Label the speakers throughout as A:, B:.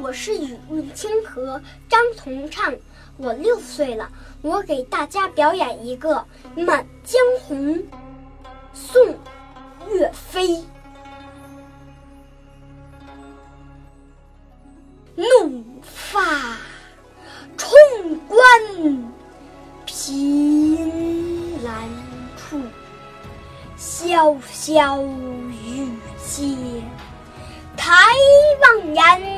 A: 我是雨润清河张同畅，我六岁了，我给大家表演一个《满江红》，宋·岳飞。怒发冲冠，凭栏处，潇潇雨歇。抬望眼，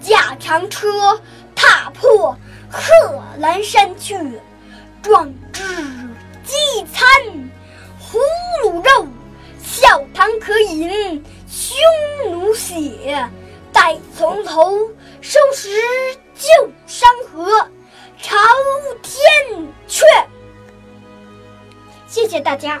A: 驾长车，踏破贺兰山去，壮志饥餐胡虏肉，笑谈渴饮匈奴血。待从头收拾旧山河，朝天阙。谢谢大家。